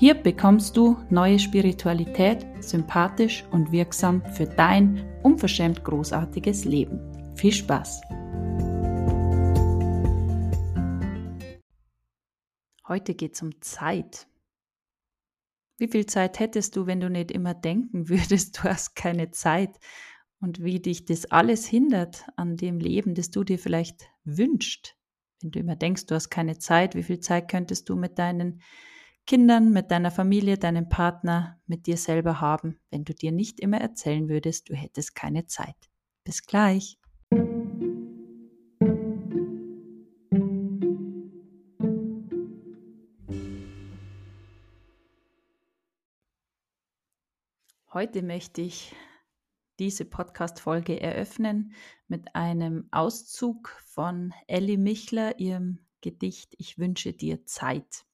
Hier bekommst du neue Spiritualität, sympathisch und wirksam für dein unverschämt großartiges Leben. Viel Spaß! Heute geht es um Zeit. Wie viel Zeit hättest du, wenn du nicht immer denken würdest, du hast keine Zeit? Und wie dich das alles hindert an dem Leben, das du dir vielleicht wünschst? Wenn du immer denkst, du hast keine Zeit, wie viel Zeit könntest du mit deinen Kindern, mit deiner Familie, deinem Partner, mit dir selber haben, wenn du dir nicht immer erzählen würdest, du hättest keine Zeit. Bis gleich. Heute möchte ich diese Podcast-Folge eröffnen mit einem Auszug von Ellie Michler, ihrem Gedicht Ich wünsche dir Zeit.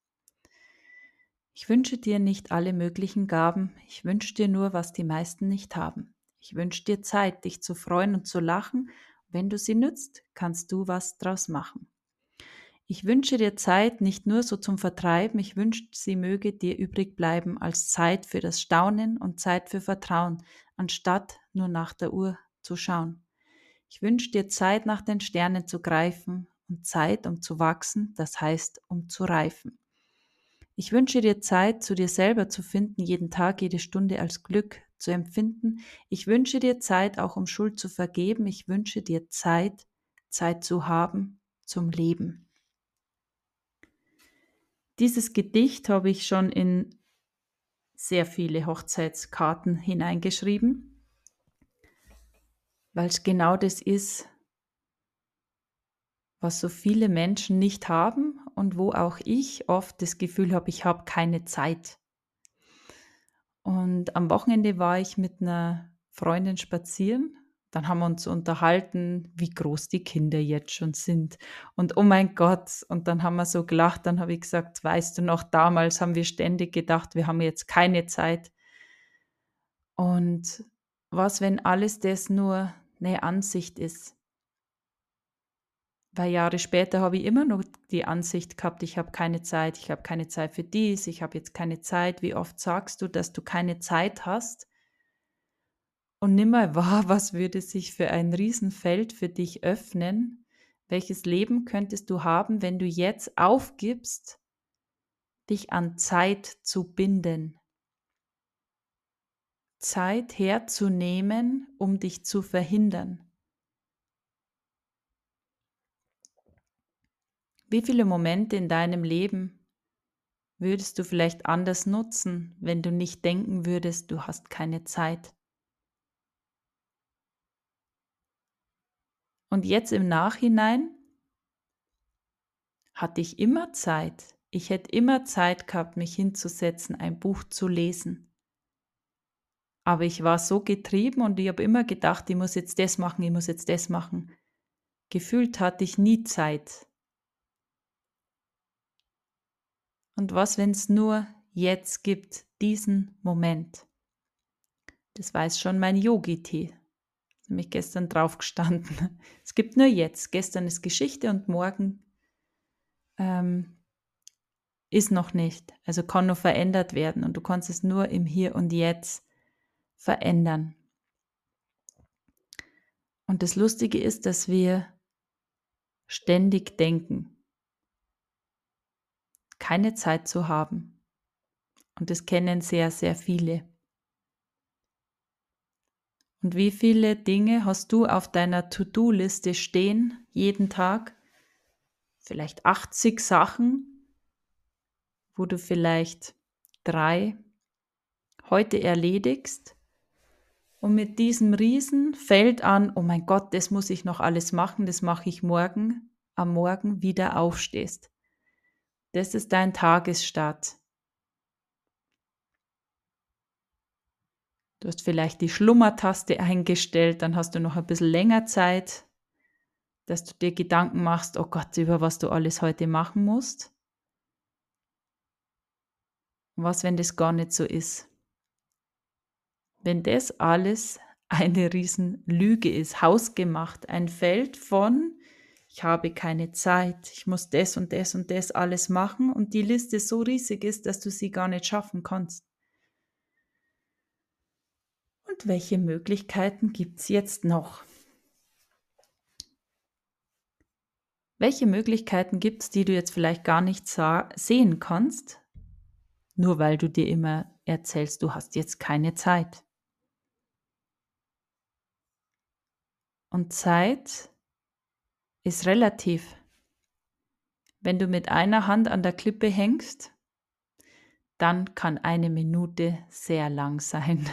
Ich wünsche dir nicht alle möglichen Gaben, ich wünsche dir nur, was die meisten nicht haben. Ich wünsche dir Zeit, dich zu freuen und zu lachen. Wenn du sie nützt, kannst du was draus machen. Ich wünsche dir Zeit nicht nur so zum Vertreiben, ich wünsche, sie möge dir übrig bleiben als Zeit für das Staunen und Zeit für Vertrauen, anstatt nur nach der Uhr zu schauen. Ich wünsche dir Zeit nach den Sternen zu greifen und Zeit, um zu wachsen, das heißt, um zu reifen. Ich wünsche dir Zeit, zu dir selber zu finden, jeden Tag, jede Stunde als Glück zu empfinden. Ich wünsche dir Zeit, auch um Schuld zu vergeben. Ich wünsche dir Zeit, Zeit zu haben zum Leben. Dieses Gedicht habe ich schon in sehr viele Hochzeitskarten hineingeschrieben, weil es genau das ist, was so viele Menschen nicht haben und wo auch ich oft das Gefühl habe, ich habe keine Zeit. Und am Wochenende war ich mit einer Freundin spazieren. Dann haben wir uns unterhalten, wie groß die Kinder jetzt schon sind. Und oh mein Gott, und dann haben wir so gelacht, dann habe ich gesagt, weißt du noch, damals haben wir ständig gedacht, wir haben jetzt keine Zeit. Und was, wenn alles das nur eine Ansicht ist? Weil Jahre später habe ich immer noch die Ansicht gehabt, ich habe keine Zeit, ich habe keine Zeit für dies, ich habe jetzt keine Zeit. Wie oft sagst du, dass du keine Zeit hast? Und nimm mal wahr, was würde sich für ein Riesenfeld für dich öffnen? Welches Leben könntest du haben, wenn du jetzt aufgibst, dich an Zeit zu binden? Zeit herzunehmen, um dich zu verhindern. Wie viele Momente in deinem Leben würdest du vielleicht anders nutzen, wenn du nicht denken würdest, du hast keine Zeit? Und jetzt im Nachhinein hatte ich immer Zeit. Ich hätte immer Zeit gehabt, mich hinzusetzen, ein Buch zu lesen. Aber ich war so getrieben und ich habe immer gedacht, ich muss jetzt das machen, ich muss jetzt das machen. Gefühlt hatte ich nie Zeit. Und was, wenn es nur jetzt gibt, diesen Moment? Das weiß schon mein Yogi-Tee. Nämlich gestern drauf gestanden. Es gibt nur jetzt. Gestern ist Geschichte und morgen ähm, ist noch nicht. Also kann nur verändert werden und du kannst es nur im Hier und Jetzt verändern. Und das Lustige ist, dass wir ständig denken keine Zeit zu haben. Und das kennen sehr, sehr viele. Und wie viele Dinge hast du auf deiner To-Do-Liste stehen, jeden Tag? Vielleicht 80 Sachen, wo du vielleicht drei heute erledigst und mit diesem riesen Feld an, oh mein Gott, das muss ich noch alles machen, das mache ich morgen, am Morgen wieder aufstehst. Das ist dein Tagesstart. Du hast vielleicht die Schlummertaste eingestellt, dann hast du noch ein bisschen länger Zeit, dass du dir Gedanken machst, oh Gott, über was du alles heute machen musst. Was, wenn das gar nicht so ist? Wenn das alles eine Riesenlüge ist, hausgemacht, ein Feld von ich habe keine Zeit, ich muss das und das und das alles machen und die Liste so riesig ist, dass du sie gar nicht schaffen kannst. Und welche Möglichkeiten gibt es jetzt noch? Welche Möglichkeiten gibt es, die du jetzt vielleicht gar nicht sehen kannst, nur weil du dir immer erzählst, du hast jetzt keine Zeit? Und Zeit ist relativ. Wenn du mit einer Hand an der Klippe hängst, dann kann eine Minute sehr lang sein.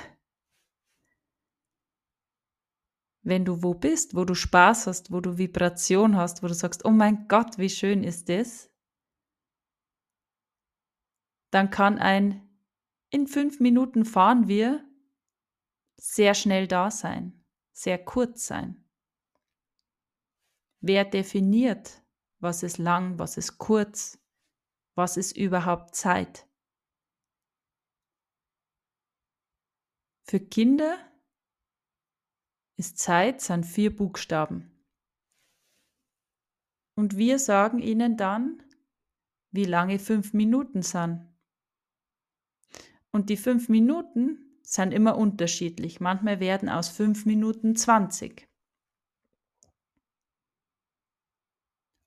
Wenn du wo bist, wo du Spaß hast, wo du Vibration hast, wo du sagst, oh mein Gott, wie schön ist das, dann kann ein in fünf Minuten fahren wir sehr schnell da sein, sehr kurz sein. Wer definiert, was ist lang, was ist kurz, was ist überhaupt Zeit? Für Kinder ist Zeit sind vier Buchstaben. Und wir sagen ihnen dann, wie lange fünf Minuten sind. Und die fünf Minuten sind immer unterschiedlich. Manchmal werden aus fünf Minuten 20.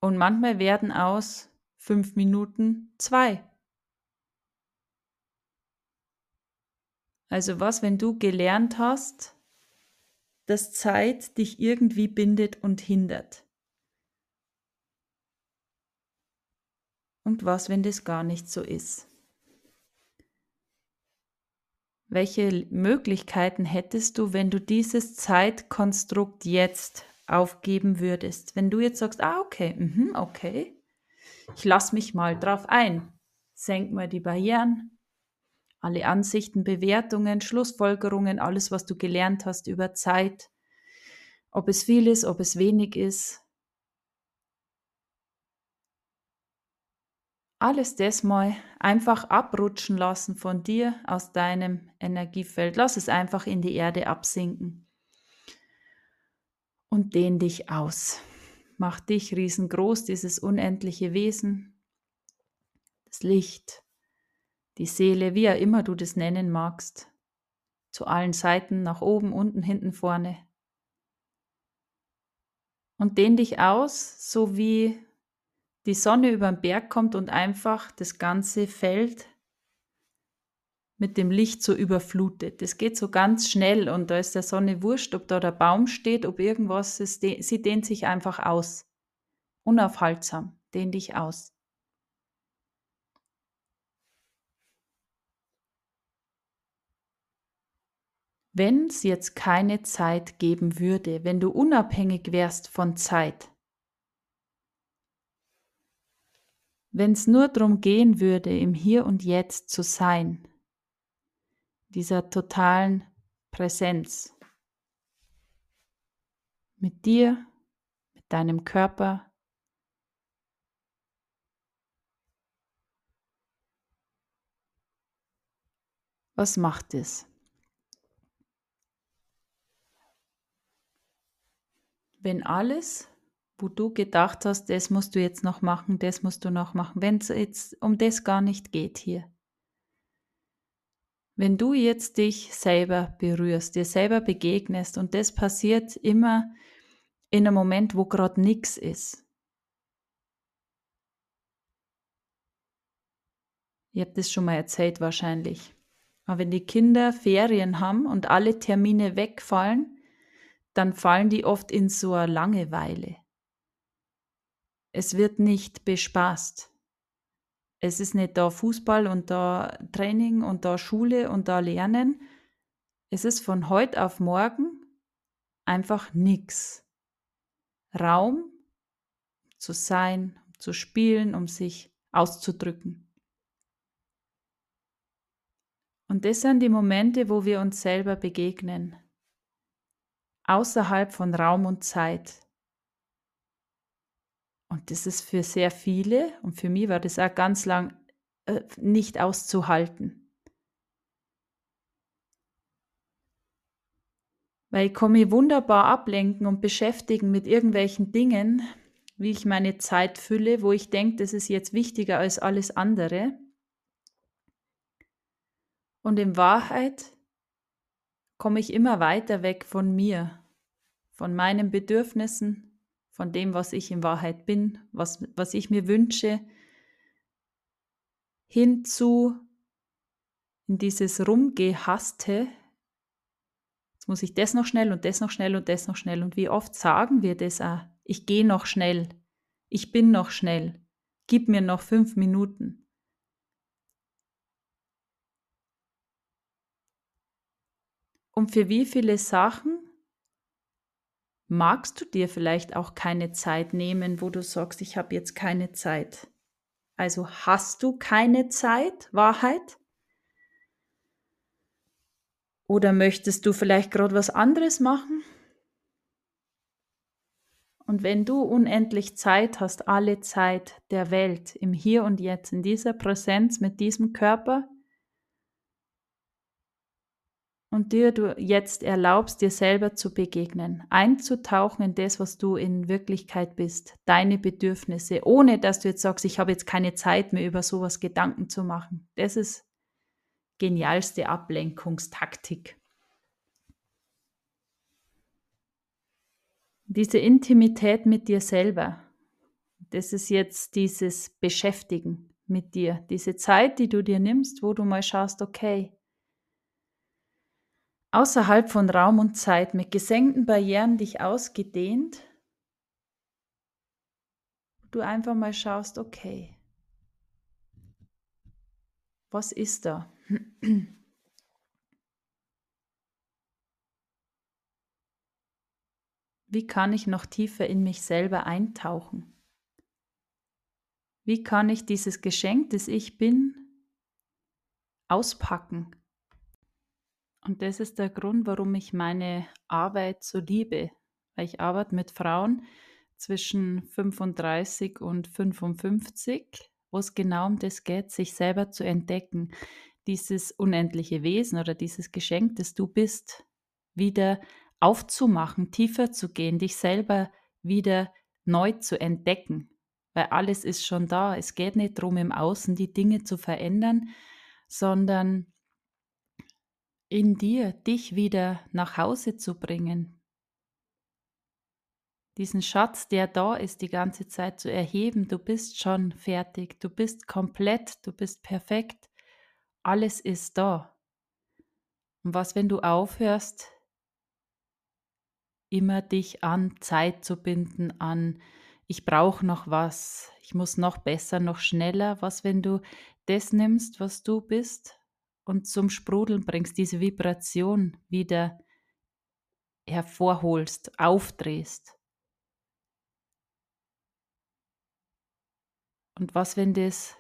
Und manchmal werden aus fünf Minuten zwei. Also was, wenn du gelernt hast, dass Zeit dich irgendwie bindet und hindert? Und was, wenn das gar nicht so ist? Welche Möglichkeiten hättest du, wenn du dieses Zeitkonstrukt jetzt aufgeben würdest. Wenn du jetzt sagst, ah, okay, mh, okay, ich lasse mich mal drauf ein, senk mal die Barrieren, alle Ansichten, Bewertungen, Schlussfolgerungen, alles, was du gelernt hast über Zeit, ob es viel ist, ob es wenig ist. Alles das mal einfach abrutschen lassen von dir aus deinem Energiefeld. Lass es einfach in die Erde absinken und dehn dich aus. Mach dich riesengroß, dieses unendliche Wesen, das Licht, die Seele, wie auch immer du das nennen magst, zu allen Seiten, nach oben, unten, hinten, vorne. Und dehn dich aus, so wie die Sonne über den Berg kommt und einfach das ganze Feld mit dem Licht so überflutet. Das geht so ganz schnell und da ist der Sonne wurscht, ob da der Baum steht, ob irgendwas ist. Sie dehnt sich einfach aus. Unaufhaltsam, dehn dich aus. Wenn es jetzt keine Zeit geben würde, wenn du unabhängig wärst von Zeit, wenn es nur darum gehen würde, im Hier und Jetzt zu sein, dieser totalen Präsenz. Mit dir, mit deinem Körper. Was macht es? Wenn alles, wo du gedacht hast, das musst du jetzt noch machen, das musst du noch machen, wenn es jetzt um das gar nicht geht hier, wenn du jetzt dich selber berührst, dir selber begegnest und das passiert immer in einem Moment, wo gerade nichts ist. Ihr habt das schon mal erzählt wahrscheinlich. Aber wenn die Kinder Ferien haben und alle Termine wegfallen, dann fallen die oft in so eine Langeweile. Es wird nicht bespaßt es ist nicht da Fußball und da Training und da Schule und da Lernen. Es ist von heute auf morgen einfach nichts. Raum zu sein, zu spielen, um sich auszudrücken. Und das sind die Momente, wo wir uns selber begegnen, außerhalb von Raum und Zeit. Und das ist für sehr viele, und für mich war das auch ganz lang äh, nicht auszuhalten. Weil ich mich wunderbar ablenken und beschäftigen mit irgendwelchen Dingen, wie ich meine Zeit fülle, wo ich denke, das ist jetzt wichtiger als alles andere. Und in Wahrheit komme ich immer weiter weg von mir, von meinen Bedürfnissen, von dem, was ich in Wahrheit bin, was, was ich mir wünsche, hinzu in dieses Rumgehaste. Jetzt muss ich das noch schnell und das noch schnell und das noch schnell. Und wie oft sagen wir das auch? Ich gehe noch schnell. Ich bin noch schnell. Gib mir noch fünf Minuten. Und für wie viele Sachen magst du dir vielleicht auch keine Zeit nehmen, wo du sagst, ich habe jetzt keine Zeit? Also hast du keine Zeit, Wahrheit? Oder möchtest du vielleicht gerade was anderes machen? Und wenn du unendlich Zeit hast, alle Zeit der Welt, im Hier und Jetzt, in dieser Präsenz mit diesem Körper, und dir du jetzt erlaubst, dir selber zu begegnen, einzutauchen in das, was du in Wirklichkeit bist, deine Bedürfnisse, ohne dass du jetzt sagst, ich habe jetzt keine Zeit mehr über sowas Gedanken zu machen. Das ist genialste Ablenkungstaktik. Diese Intimität mit dir selber, das ist jetzt dieses Beschäftigen mit dir, diese Zeit, die du dir nimmst, wo du mal schaust, okay, außerhalb von Raum und Zeit mit gesenkten Barrieren dich ausgedehnt, du einfach mal schaust, okay, was ist da? Wie kann ich noch tiefer in mich selber eintauchen? Wie kann ich dieses Geschenk, das ich bin, auspacken? Und das ist der Grund, warum ich meine Arbeit so liebe. Weil ich arbeite mit Frauen zwischen 35 und 55, wo es genau um das geht, sich selber zu entdecken, dieses unendliche Wesen oder dieses Geschenk, das du bist, wieder aufzumachen, tiefer zu gehen, dich selber wieder neu zu entdecken. Weil alles ist schon da. Es geht nicht darum, im Außen die Dinge zu verändern, sondern in dir, dich wieder nach Hause zu bringen. Diesen Schatz, der da ist, die ganze Zeit zu erheben. Du bist schon fertig, du bist komplett, du bist perfekt. Alles ist da. Und was, wenn du aufhörst, immer dich an Zeit zu binden, an ich brauche noch was, ich muss noch besser, noch schneller. Was, wenn du das nimmst, was du bist und zum Sprudeln bringst, diese Vibration wieder hervorholst, aufdrehst. Und was, wenn das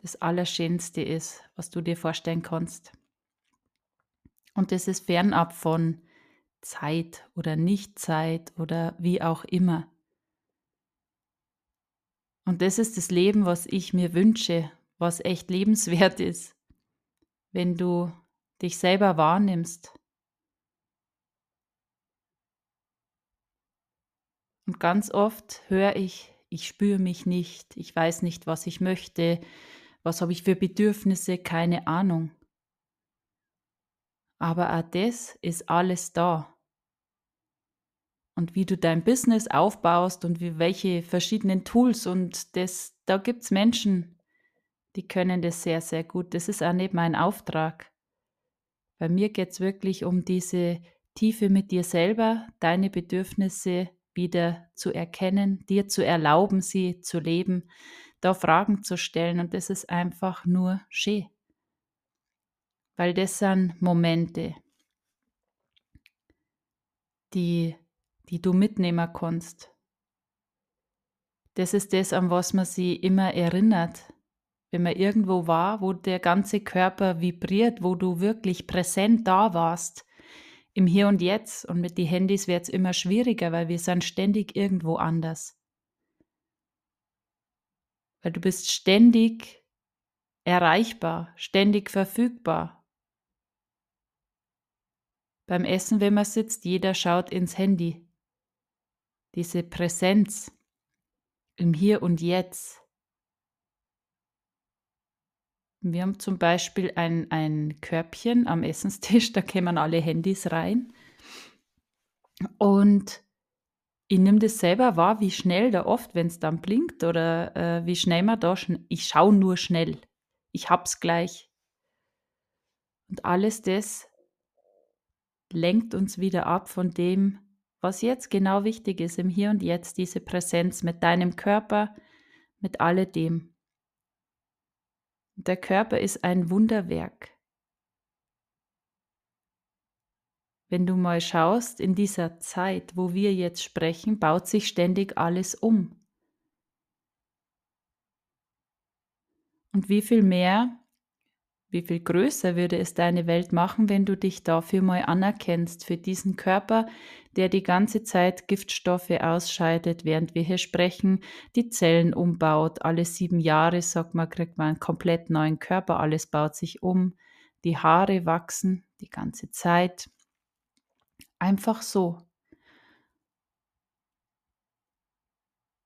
das Allerschönste ist, was du dir vorstellen kannst? Und das ist fernab von Zeit oder Nichtzeit oder wie auch immer. Und das ist das Leben, was ich mir wünsche, was echt lebenswert ist, wenn du dich selber wahrnimmst. Und ganz oft höre ich, ich spüre mich nicht, ich weiß nicht, was ich möchte, was habe ich für Bedürfnisse, keine Ahnung. Aber auch das ist alles da. Und wie du dein Business aufbaust und wie welche verschiedenen Tools und das, da gibt es Menschen, die können das sehr, sehr gut. Das ist auch nicht mein Auftrag. Bei mir geht es wirklich um diese Tiefe mit dir selber, deine Bedürfnisse wieder zu erkennen, dir zu erlauben, sie zu leben, da Fragen zu stellen. Und das ist einfach nur schön. Weil das sind Momente, die, die du mitnehmen kannst. Das ist das, an was man sie immer erinnert, wenn man irgendwo war, wo der ganze Körper vibriert, wo du wirklich präsent da warst, im Hier und Jetzt. Und mit den Handys wird es immer schwieriger, weil wir sind ständig irgendwo anders. Weil du bist ständig erreichbar, ständig verfügbar. Beim Essen, wenn man sitzt, jeder schaut ins Handy. Diese Präsenz im Hier und Jetzt. Wir haben zum Beispiel ein, ein Körbchen am Essenstisch, da kämen alle Handys rein. Und ich nehme das selber wahr, wie schnell da oft, wenn es dann blinkt oder äh, wie schnell man da, schn ich schaue nur schnell. Ich hab's gleich. Und alles das lenkt uns wieder ab von dem, was jetzt genau wichtig ist, im Hier und Jetzt, diese Präsenz mit deinem Körper, mit alledem. Der Körper ist ein Wunderwerk. Wenn du mal schaust, in dieser Zeit, wo wir jetzt sprechen, baut sich ständig alles um. Und wie viel mehr, wie viel größer würde es deine Welt machen, wenn du dich dafür mal anerkennst, für diesen Körper, der die ganze Zeit Giftstoffe ausscheidet, während wir hier sprechen, die Zellen umbaut. Alle sieben Jahre, sagt man, kriegt man einen komplett neuen Körper, alles baut sich um, die Haare wachsen die ganze Zeit. Einfach so.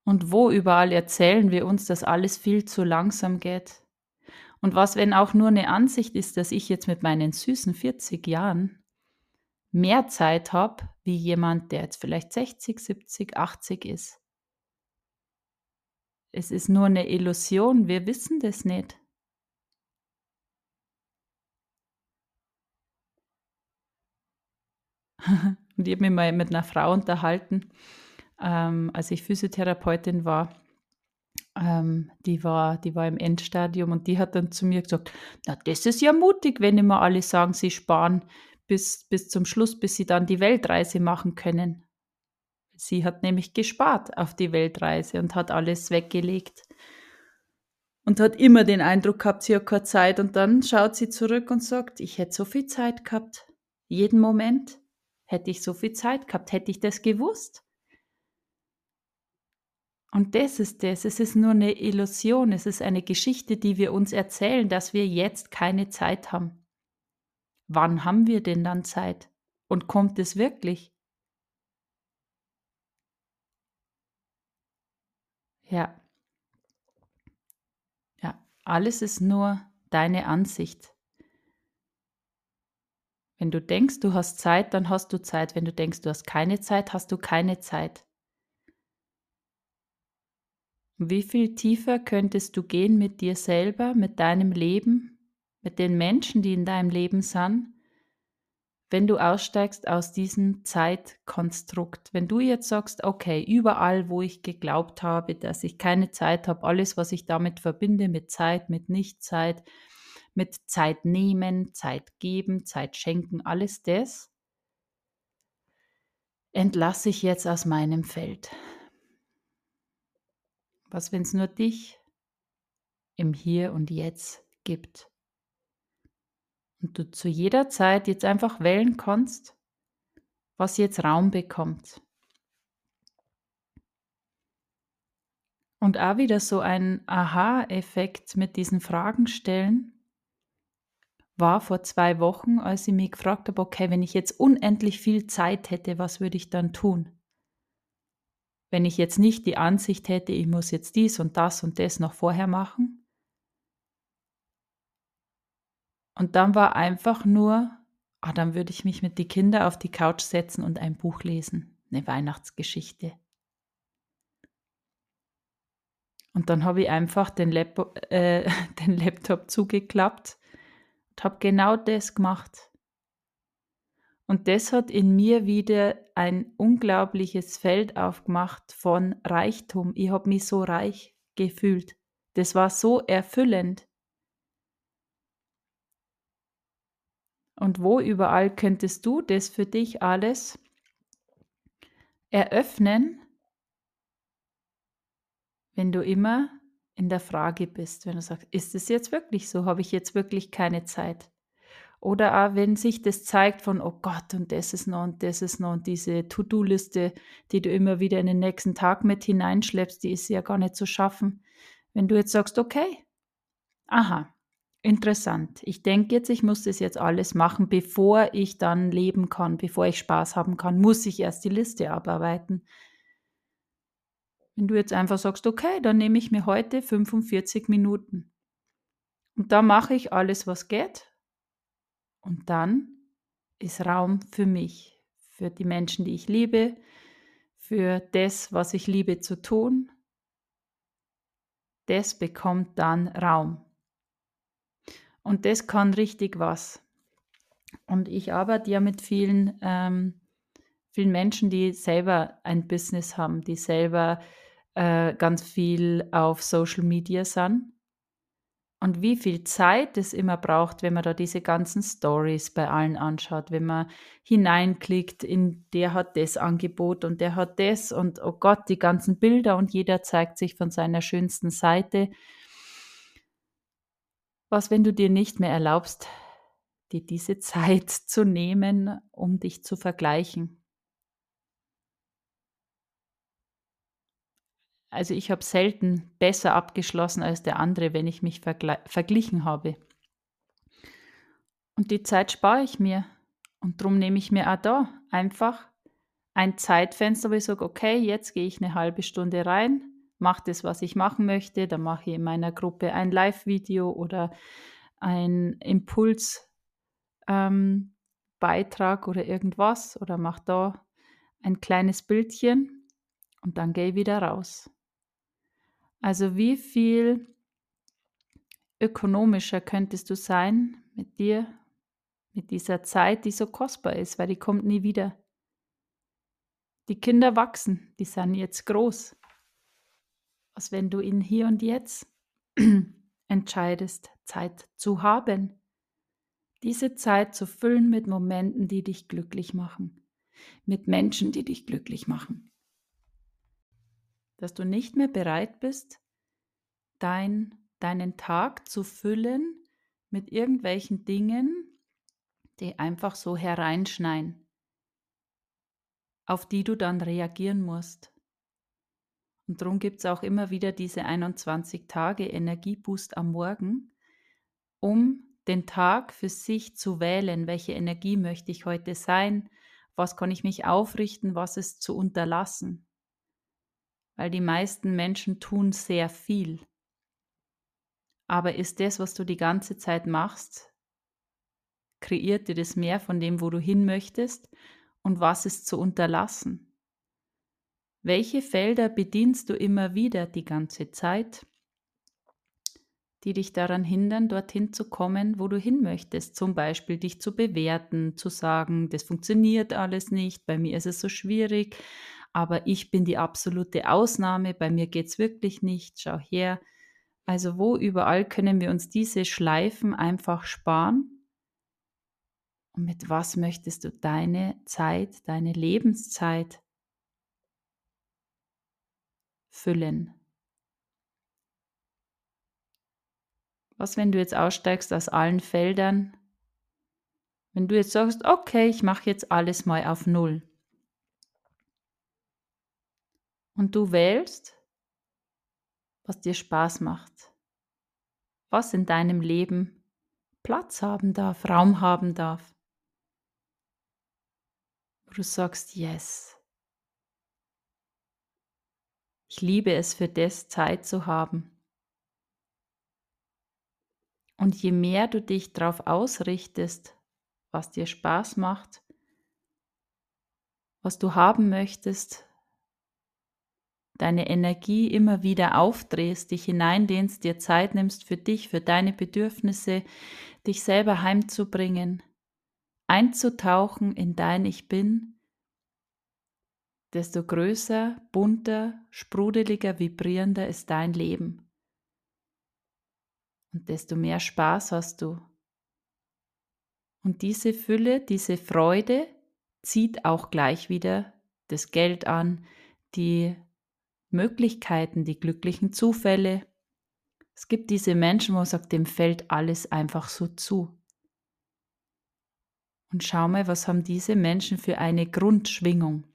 Und wo überall erzählen wir uns, dass alles viel zu langsam geht? Und was, wenn auch nur eine Ansicht ist, dass ich jetzt mit meinen süßen 40 Jahren mehr Zeit habe, wie jemand, der jetzt vielleicht 60, 70, 80 ist. Es ist nur eine Illusion, wir wissen das nicht. Und ich habe mich mal mit einer Frau unterhalten, ähm, als ich Physiotherapeutin war ähm, die, war, die war im Endstadium und die hat dann zu mir gesagt, na, das ist ja mutig, wenn immer alle sagen, sie sparen bis, bis zum Schluss, bis sie dann die Weltreise machen können. Sie hat nämlich gespart auf die Weltreise und hat alles weggelegt. Und hat immer den Eindruck gehabt, sie hat keine Zeit. Und dann schaut sie zurück und sagt, ich hätte so viel Zeit gehabt. Jeden Moment hätte ich so viel Zeit gehabt. Hätte ich das gewusst, und das ist das, es ist nur eine Illusion, es ist eine Geschichte, die wir uns erzählen, dass wir jetzt keine Zeit haben. Wann haben wir denn dann Zeit? Und kommt es wirklich? Ja. Ja, alles ist nur deine Ansicht. Wenn du denkst, du hast Zeit, dann hast du Zeit. Wenn du denkst, du hast keine Zeit, hast du keine Zeit. Wie viel tiefer könntest du gehen mit dir selber, mit deinem Leben, mit den Menschen, die in deinem Leben sind, wenn du aussteigst aus diesem Zeitkonstrukt? Wenn du jetzt sagst, okay, überall, wo ich geglaubt habe, dass ich keine Zeit habe, alles, was ich damit verbinde, mit Zeit, mit Nichtzeit, mit Zeit nehmen, Zeit geben, Zeit schenken, alles das, entlasse ich jetzt aus meinem Feld. Was, wenn es nur dich im Hier und Jetzt gibt? Und du zu jeder Zeit jetzt einfach wählen kannst, was jetzt Raum bekommt. Und auch wieder so ein Aha-Effekt mit diesen Fragen stellen war vor zwei Wochen, als ich mich gefragt habe, okay, wenn ich jetzt unendlich viel Zeit hätte, was würde ich dann tun? Wenn ich jetzt nicht die Ansicht hätte, ich muss jetzt dies und das und das noch vorher machen. Und dann war einfach nur, ah, dann würde ich mich mit den Kindern auf die Couch setzen und ein Buch lesen, eine Weihnachtsgeschichte. Und dann habe ich einfach den, Laptop, äh, den Laptop zugeklappt und habe genau das gemacht. Und das hat in mir wieder ein unglaubliches Feld aufgemacht von Reichtum. Ich habe mich so reich gefühlt. Das war so erfüllend. Und wo überall könntest du das für dich alles eröffnen, wenn du immer in der Frage bist, wenn du sagst, ist es jetzt wirklich so? Habe ich jetzt wirklich keine Zeit? Oder auch wenn sich das zeigt von, oh Gott, und das ist noch und das ist noch und diese To-Do-Liste, die du immer wieder in den nächsten Tag mit hineinschleppst, die ist ja gar nicht zu schaffen. Wenn du jetzt sagst, okay, aha, interessant. Ich denke jetzt, ich muss das jetzt alles machen, bevor ich dann leben kann, bevor ich Spaß haben kann, muss ich erst die Liste abarbeiten. Wenn du jetzt einfach sagst, okay, dann nehme ich mir heute 45 Minuten. Und da mache ich alles, was geht. Und dann ist Raum für mich, für die Menschen, die ich liebe, für das, was ich liebe zu tun. Das bekommt dann Raum. Und das kann richtig was. Und ich arbeite ja mit vielen, ähm, vielen Menschen, die selber ein Business haben, die selber äh, ganz viel auf Social Media sind. Und wie viel Zeit es immer braucht, wenn man da diese ganzen Stories bei allen anschaut, wenn man hineinklickt in der hat das Angebot und der hat das und oh Gott, die ganzen Bilder und jeder zeigt sich von seiner schönsten Seite. Was, wenn du dir nicht mehr erlaubst, dir diese Zeit zu nehmen, um dich zu vergleichen? Also ich habe selten besser abgeschlossen als der andere, wenn ich mich verglichen habe. Und die Zeit spare ich mir. Und darum nehme ich mir auch da einfach ein Zeitfenster, wo ich sage, okay, jetzt gehe ich eine halbe Stunde rein, mache das, was ich machen möchte. Dann mache ich in meiner Gruppe ein Live-Video oder ein Impulsbeitrag ähm, oder irgendwas oder mache da ein kleines Bildchen und dann gehe ich wieder raus. Also wie viel ökonomischer könntest du sein mit dir, mit dieser Zeit, die so kostbar ist, weil die kommt nie wieder. Die Kinder wachsen, die sind jetzt groß. Was wenn du in hier und jetzt entscheidest, Zeit zu haben, diese Zeit zu füllen mit Momenten, die dich glücklich machen, mit Menschen, die dich glücklich machen dass du nicht mehr bereit bist, dein, deinen Tag zu füllen mit irgendwelchen Dingen, die einfach so hereinschneien, auf die du dann reagieren musst. Und darum gibt es auch immer wieder diese 21 Tage Energieboost am Morgen, um den Tag für sich zu wählen, welche Energie möchte ich heute sein, was kann ich mich aufrichten, was ist zu unterlassen weil die meisten Menschen tun sehr viel. Aber ist das, was du die ganze Zeit machst, kreiert dir das mehr von dem, wo du hin möchtest und was ist zu unterlassen? Welche Felder bedienst du immer wieder die ganze Zeit, die dich daran hindern, dorthin zu kommen, wo du hin möchtest? Zum Beispiel dich zu bewerten, zu sagen, das funktioniert alles nicht, bei mir ist es so schwierig, aber ich bin die absolute Ausnahme, bei mir geht es wirklich nicht, schau her. Also wo überall können wir uns diese Schleifen einfach sparen? Und mit was möchtest du deine Zeit, deine Lebenszeit füllen? Was, wenn du jetzt aussteigst aus allen Feldern? Wenn du jetzt sagst, okay, ich mache jetzt alles mal auf Null. Und du wählst, was dir Spaß macht, was in deinem Leben Platz haben darf, Raum haben darf. Wo du sagst, yes. Ich liebe es, für das Zeit zu haben. Und je mehr du dich darauf ausrichtest, was dir Spaß macht, was du haben möchtest, deine Energie immer wieder aufdrehst, dich hineindehnst, dir Zeit nimmst für dich, für deine Bedürfnisse, dich selber heimzubringen, einzutauchen in dein Ich bin, desto größer, bunter, sprudeliger, vibrierender ist dein Leben. Und desto mehr Spaß hast du. Und diese Fülle, diese Freude zieht auch gleich wieder das Geld an, die Möglichkeiten, die glücklichen Zufälle, Es gibt diese Menschen, wo man sagt, dem fällt alles einfach so zu. Und schau mal, was haben diese Menschen für eine Grundschwingung.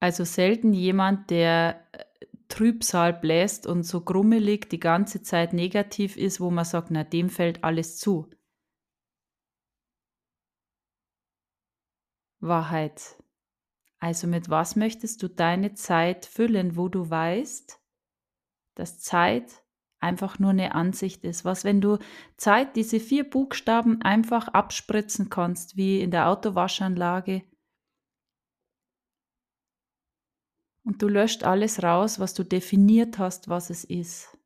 Also selten jemand, der äh, Trübsal bläst und so grummelig die ganze Zeit negativ ist, wo man sagt, na, dem fällt alles zu. Wahrheit. Also mit was möchtest du deine Zeit füllen, wo du weißt, dass Zeit einfach nur eine Ansicht ist. Was, wenn du Zeit, diese vier Buchstaben einfach abspritzen kannst, wie in der Autowaschanlage, und du löscht alles raus, was du definiert hast, was es ist.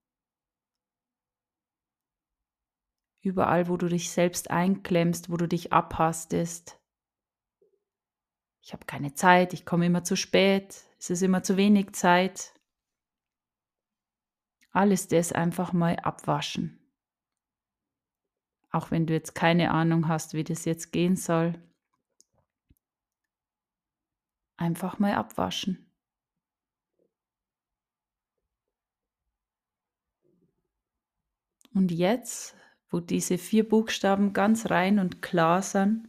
Überall, wo du dich selbst einklemmst, wo du dich abhastest. Ich habe keine Zeit, ich komme immer zu spät, es ist immer zu wenig Zeit. Alles das einfach mal abwaschen. Auch wenn du jetzt keine Ahnung hast, wie das jetzt gehen soll. Einfach mal abwaschen. Und jetzt, wo diese vier Buchstaben ganz rein und klar sind,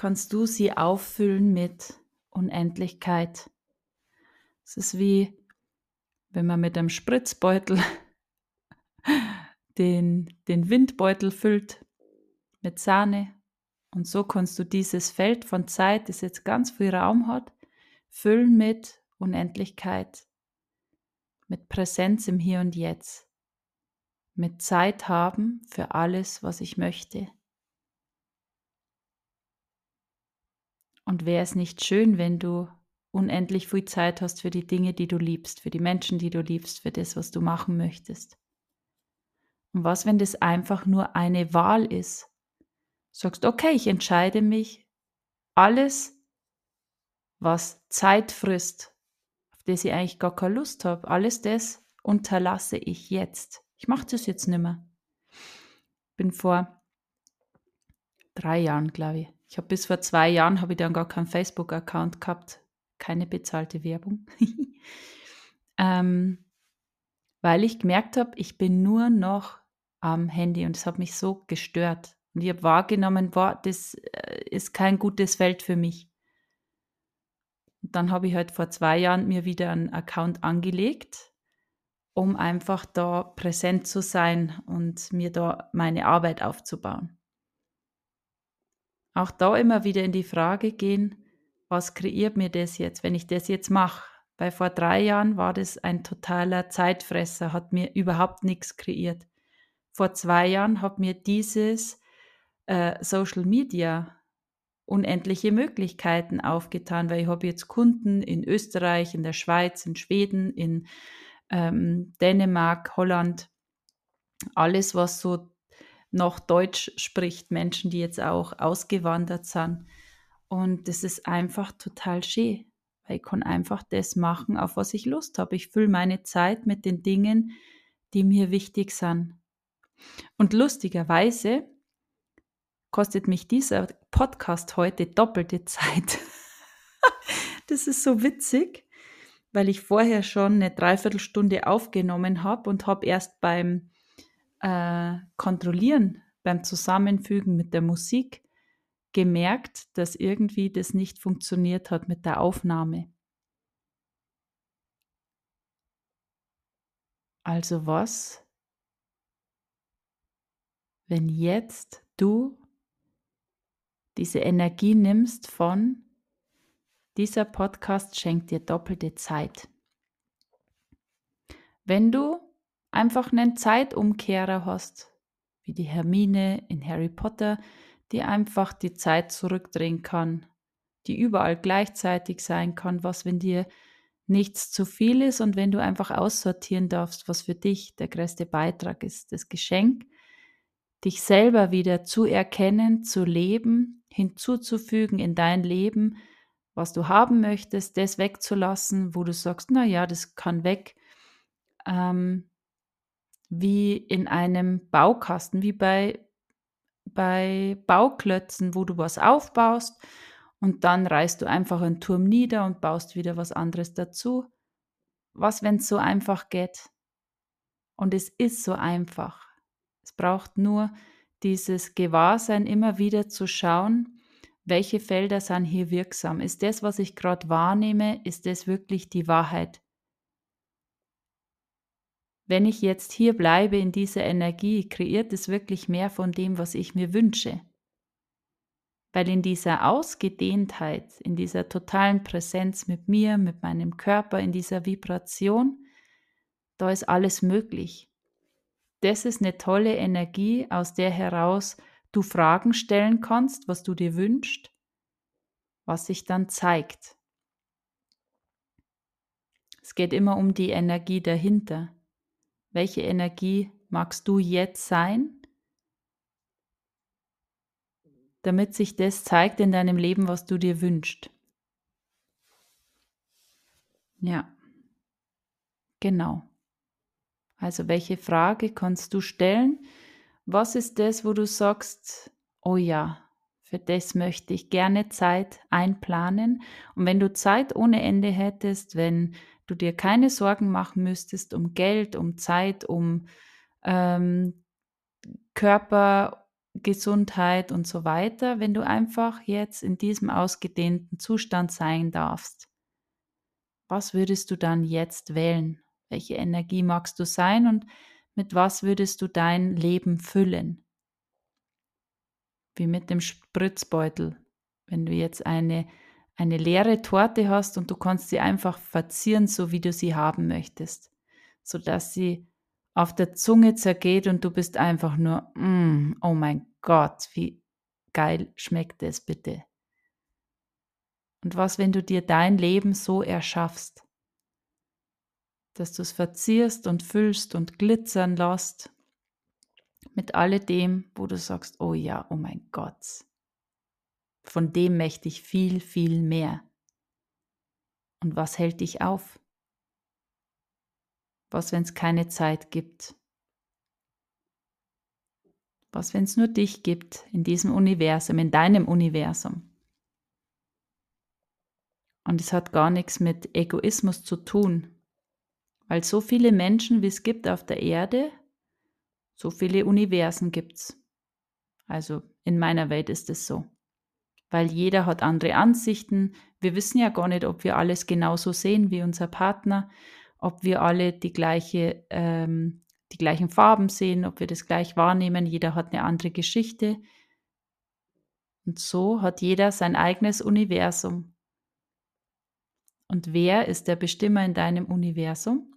kannst du sie auffüllen mit Unendlichkeit. Es ist wie wenn man mit einem Spritzbeutel den, den Windbeutel füllt mit Sahne. Und so kannst du dieses Feld von Zeit, das jetzt ganz viel Raum hat, füllen mit Unendlichkeit, mit Präsenz im Hier und Jetzt, mit Zeit haben für alles, was ich möchte. Und wäre es nicht schön, wenn du unendlich viel Zeit hast für die Dinge, die du liebst, für die Menschen, die du liebst, für das, was du machen möchtest. Und was, wenn das einfach nur eine Wahl ist? Sagst, okay, ich entscheide mich, alles, was Zeit frisst, auf das ich eigentlich gar keine Lust habe, alles das unterlasse ich jetzt. Ich mache das jetzt nicht mehr. Bin vor drei Jahren, glaube ich. Ich habe bis vor zwei Jahren habe ich dann gar keinen Facebook-Account gehabt, keine bezahlte Werbung, ähm, weil ich gemerkt habe, ich bin nur noch am Handy und es hat mich so gestört. Und ich habe wahrgenommen, boah, das äh, ist kein gutes Feld für mich. Und dann habe ich halt vor zwei Jahren mir wieder einen Account angelegt, um einfach da präsent zu sein und mir da meine Arbeit aufzubauen. Auch da immer wieder in die Frage gehen, was kreiert mir das jetzt, wenn ich das jetzt mache? Weil vor drei Jahren war das ein totaler Zeitfresser, hat mir überhaupt nichts kreiert. Vor zwei Jahren hat mir dieses äh, Social Media unendliche Möglichkeiten aufgetan, weil ich habe jetzt Kunden in Österreich, in der Schweiz, in Schweden, in ähm, Dänemark, Holland, alles, was so noch Deutsch spricht, Menschen, die jetzt auch ausgewandert sind. Und das ist einfach total schön, weil ich kann einfach das machen, auf was ich Lust habe. Ich fülle meine Zeit mit den Dingen, die mir wichtig sind. Und lustigerweise kostet mich dieser Podcast heute doppelte Zeit. das ist so witzig, weil ich vorher schon eine Dreiviertelstunde aufgenommen habe und habe erst beim äh, Kontrollieren, beim Zusammenfügen mit der Musik gemerkt, dass irgendwie das nicht funktioniert hat mit der Aufnahme. Also was, wenn jetzt du diese Energie nimmst von dieser Podcast schenkt dir doppelte Zeit. Wenn du einfach einen Zeitumkehrer hast, wie die Hermine in Harry Potter, die einfach die Zeit zurückdrehen kann, die überall gleichzeitig sein kann, was, wenn dir nichts zu viel ist und wenn du einfach aussortieren darfst, was für dich der größte Beitrag ist, das Geschenk, dich selber wieder zu erkennen, zu leben, hinzuzufügen in dein Leben, was du haben möchtest, das wegzulassen, wo du sagst, na ja, das kann weg, ähm, wie in einem Baukasten, wie bei bei Bauklötzen, wo du was aufbaust und dann reißt du einfach einen Turm nieder und baust wieder was anderes dazu. was, wenn es so einfach geht? Und es ist so einfach. Es braucht nur dieses Gewahrsein, immer wieder zu schauen, welche Felder sind hier wirksam. Ist das, was ich gerade wahrnehme, ist das wirklich die Wahrheit? Wenn ich jetzt hier bleibe in dieser Energie, kreiert es wirklich mehr von dem, was ich mir wünsche. Weil in dieser Ausgedehntheit, in dieser totalen Präsenz mit mir, mit meinem Körper, in dieser Vibration, da ist alles möglich. Das ist eine tolle Energie, aus der heraus du Fragen stellen kannst, was du dir wünschst, was sich dann zeigt. Es geht immer um die Energie dahinter. Welche Energie magst du jetzt sein? damit sich das zeigt in deinem Leben, was du dir wünschst. Ja, genau. Also welche Frage kannst du stellen? Was ist das, wo du sagst, oh ja, für das möchte ich gerne Zeit einplanen. Und wenn du Zeit ohne Ende hättest, wenn du dir keine Sorgen machen müsstest um Geld, um Zeit, um ähm, Körper, Gesundheit und so weiter, wenn du einfach jetzt in diesem ausgedehnten Zustand sein darfst. Was würdest du dann jetzt wählen? Welche Energie magst du sein und mit was würdest du dein Leben füllen? Wie mit dem Spritzbeutel. Wenn du jetzt eine, eine leere Torte hast und du kannst sie einfach verzieren, so wie du sie haben möchtest, sodass sie auf der Zunge zergeht und du bist einfach nur, mm, oh mein Gott, wie geil schmeckt es bitte. Und was, wenn du dir dein Leben so erschaffst, dass du es verzierst und füllst und glitzern lässt mit alledem, wo du sagst, oh ja, oh mein Gott, von dem möchte ich viel, viel mehr. Und was hält dich auf? Was, wenn es keine Zeit gibt? Was, wenn es nur dich gibt in diesem Universum, in deinem Universum? Und es hat gar nichts mit Egoismus zu tun, weil so viele Menschen, wie es gibt auf der Erde, so viele Universen gibt es. Also in meiner Welt ist es so. Weil jeder hat andere Ansichten. Wir wissen ja gar nicht, ob wir alles genauso sehen wie unser Partner ob wir alle die, gleiche, ähm, die gleichen Farben sehen, ob wir das gleich wahrnehmen. Jeder hat eine andere Geschichte. Und so hat jeder sein eigenes Universum. Und wer ist der Bestimmer in deinem Universum?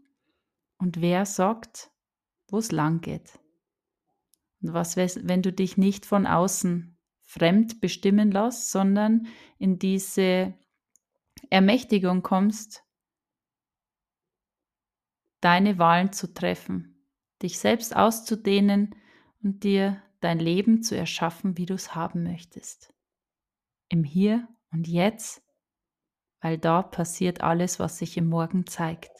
Und wer sagt, wo es lang geht? Und was, wenn du dich nicht von außen fremd bestimmen lässt, sondern in diese Ermächtigung kommst, deine Wahlen zu treffen, dich selbst auszudehnen und dir dein Leben zu erschaffen, wie du es haben möchtest. Im Hier und Jetzt, weil da passiert alles, was sich im Morgen zeigt.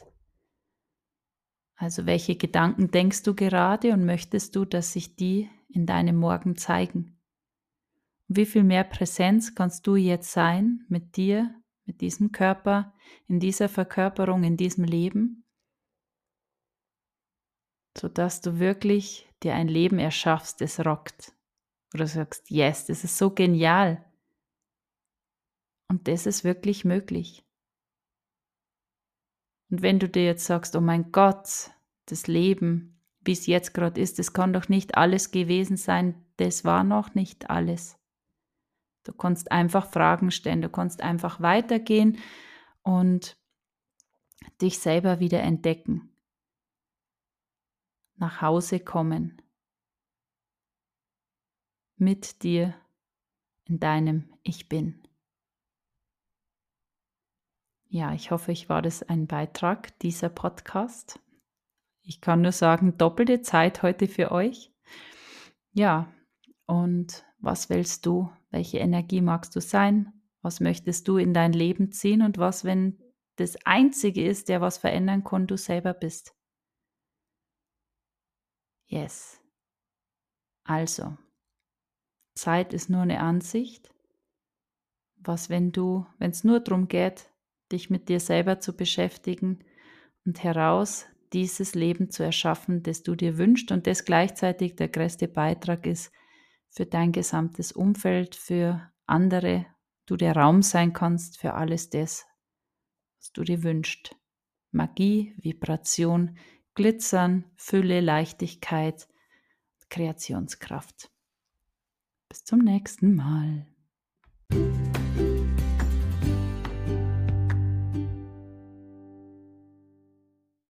Also welche Gedanken denkst du gerade und möchtest du, dass sich die in deinem Morgen zeigen? Wie viel mehr Präsenz kannst du jetzt sein mit dir, mit diesem Körper, in dieser Verkörperung, in diesem Leben? sodass du wirklich dir ein Leben erschaffst, das rockt. Oder sagst, yes, das ist so genial. Und das ist wirklich möglich. Und wenn du dir jetzt sagst, oh mein Gott, das Leben, wie es jetzt gerade ist, das kann doch nicht alles gewesen sein, das war noch nicht alles. Du kannst einfach Fragen stellen, du kannst einfach weitergehen und dich selber wieder entdecken nach Hause kommen. Mit dir in deinem Ich bin. Ja, ich hoffe, ich war das ein Beitrag dieser Podcast. Ich kann nur sagen, doppelte Zeit heute für euch. Ja, und was willst du? Welche Energie magst du sein? Was möchtest du in dein Leben ziehen? Und was, wenn das Einzige ist, der was verändern kann, du selber bist? Yes. Also, Zeit ist nur eine Ansicht. Was, wenn du, wenn es nur darum geht, dich mit dir selber zu beschäftigen und heraus dieses Leben zu erschaffen, das du dir wünschst und das gleichzeitig der größte Beitrag ist für dein gesamtes Umfeld, für andere, du der Raum sein kannst für alles das, was du dir wünschst. Magie, Vibration, Glitzern, Fülle, Leichtigkeit, Kreationskraft. Bis zum nächsten Mal.